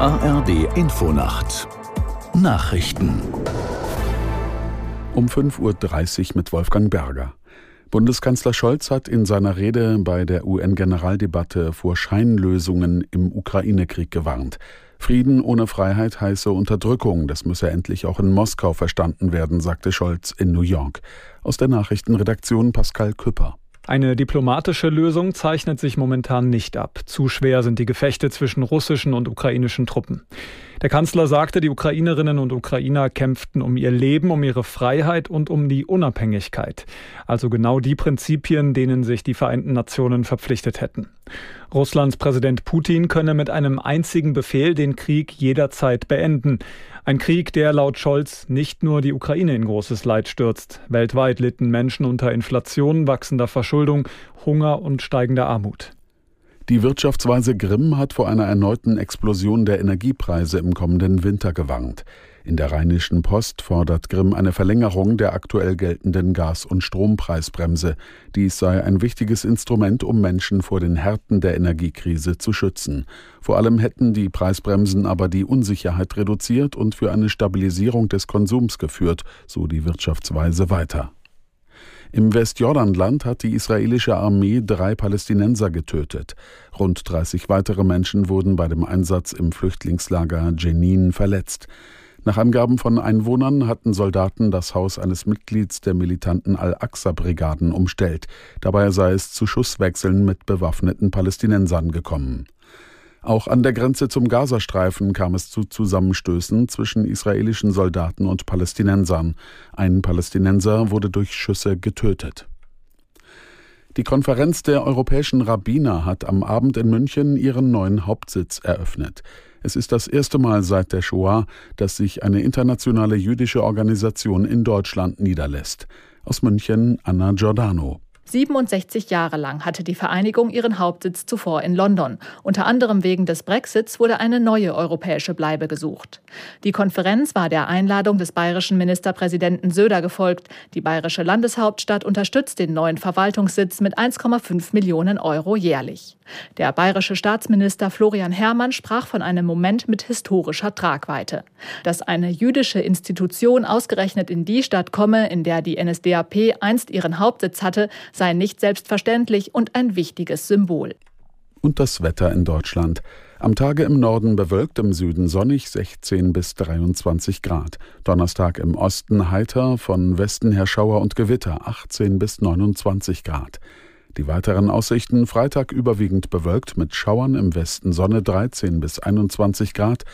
ARD Infonacht Nachrichten um 5.30 Uhr mit Wolfgang Berger. Bundeskanzler Scholz hat in seiner Rede bei der UN-Generaldebatte vor Scheinlösungen im Ukraine-Krieg gewarnt. Frieden ohne Freiheit heiße Unterdrückung, das müsse endlich auch in Moskau verstanden werden, sagte Scholz in New York. Aus der Nachrichtenredaktion Pascal Küpper. Eine diplomatische Lösung zeichnet sich momentan nicht ab. Zu schwer sind die Gefechte zwischen russischen und ukrainischen Truppen. Der Kanzler sagte, die Ukrainerinnen und Ukrainer kämpften um ihr Leben, um ihre Freiheit und um die Unabhängigkeit. Also genau die Prinzipien, denen sich die Vereinten Nationen verpflichtet hätten. Russlands Präsident Putin könne mit einem einzigen Befehl den Krieg jederzeit beenden. Ein Krieg, der laut Scholz nicht nur die Ukraine in großes Leid stürzt. Weltweit litten Menschen unter Inflation, wachsender Verschuldung, Hunger und steigender Armut. Die Wirtschaftsweise Grimm hat vor einer erneuten Explosion der Energiepreise im kommenden Winter gewarnt. In der Rheinischen Post fordert Grimm eine Verlängerung der aktuell geltenden Gas- und Strompreisbremse. Dies sei ein wichtiges Instrument, um Menschen vor den Härten der Energiekrise zu schützen. Vor allem hätten die Preisbremsen aber die Unsicherheit reduziert und für eine Stabilisierung des Konsums geführt, so die Wirtschaftsweise weiter. Im Westjordanland hat die israelische Armee drei Palästinenser getötet. Rund 30 weitere Menschen wurden bei dem Einsatz im Flüchtlingslager Jenin verletzt. Nach Angaben von Einwohnern hatten Soldaten das Haus eines Mitglieds der militanten Al-Aqsa-Brigaden umstellt. Dabei sei es zu Schusswechseln mit bewaffneten Palästinensern gekommen. Auch an der Grenze zum Gazastreifen kam es zu Zusammenstößen zwischen israelischen Soldaten und Palästinensern. Ein Palästinenser wurde durch Schüsse getötet. Die Konferenz der europäischen Rabbiner hat am Abend in München ihren neuen Hauptsitz eröffnet. Es ist das erste Mal seit der Shoah, dass sich eine internationale jüdische Organisation in Deutschland niederlässt. Aus München Anna Giordano. 67 Jahre lang hatte die Vereinigung ihren Hauptsitz zuvor in London. Unter anderem wegen des Brexits wurde eine neue europäische Bleibe gesucht. Die Konferenz war der Einladung des bayerischen Ministerpräsidenten Söder gefolgt. Die bayerische Landeshauptstadt unterstützt den neuen Verwaltungssitz mit 1,5 Millionen Euro jährlich. Der bayerische Staatsminister Florian Herrmann sprach von einem Moment mit historischer Tragweite. Dass eine jüdische Institution ausgerechnet in die Stadt komme, in der die NSDAP einst ihren Hauptsitz hatte, sei nicht selbstverständlich und ein wichtiges Symbol. Und das Wetter in Deutschland. Am Tage im Norden bewölkt, im Süden sonnig 16 bis 23 Grad. Donnerstag im Osten heiter, von Westen her Schauer und Gewitter 18 bis 29 Grad. Die weiteren Aussichten Freitag überwiegend bewölkt mit Schauern im Westen Sonne 13 bis 21 Grad,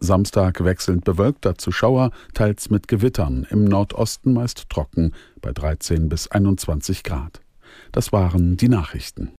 Samstag wechselnd bewölkt, dazu Schauer, teils mit Gewittern, im Nordosten meist trocken bei 13 bis 21 Grad. Das waren die Nachrichten.